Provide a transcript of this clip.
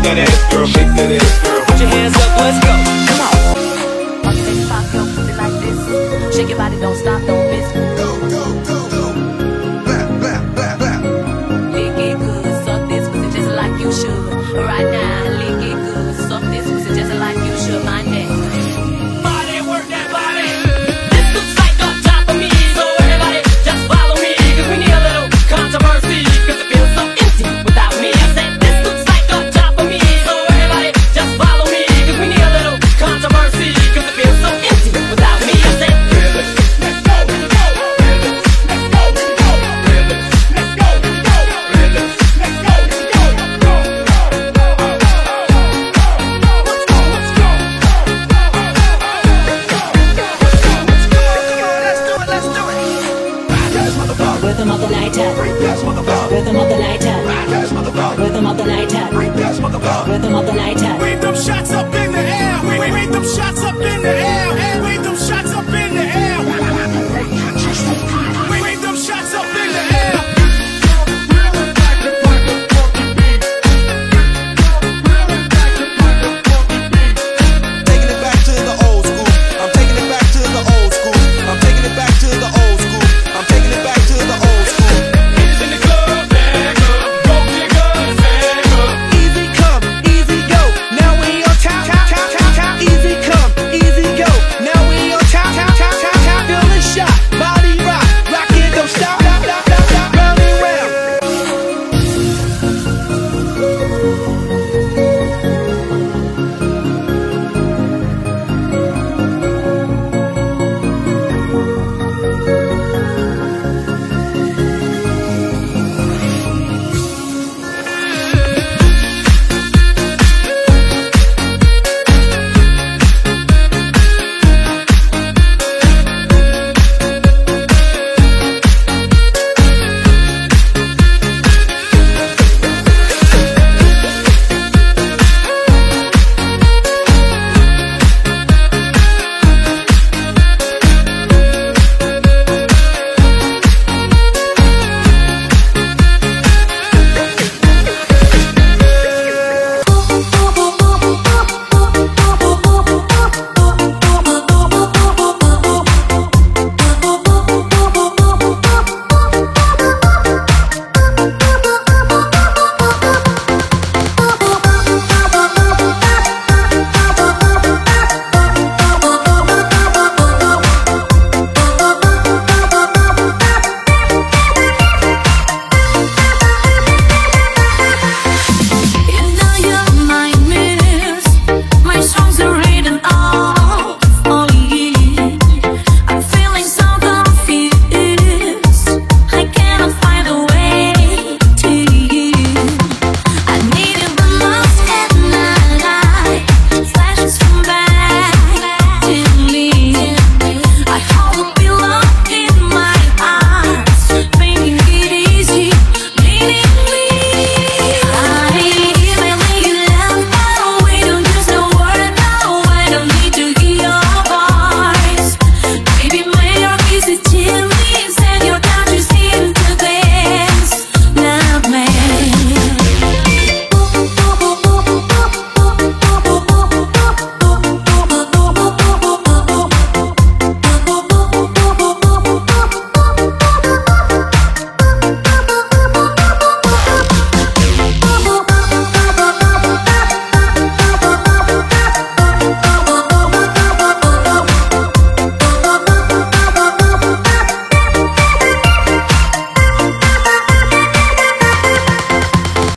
Shake that ass, girl, shake that ass, girl. Put your hands up, let's go. Come on. Pop your body, don't stop, don't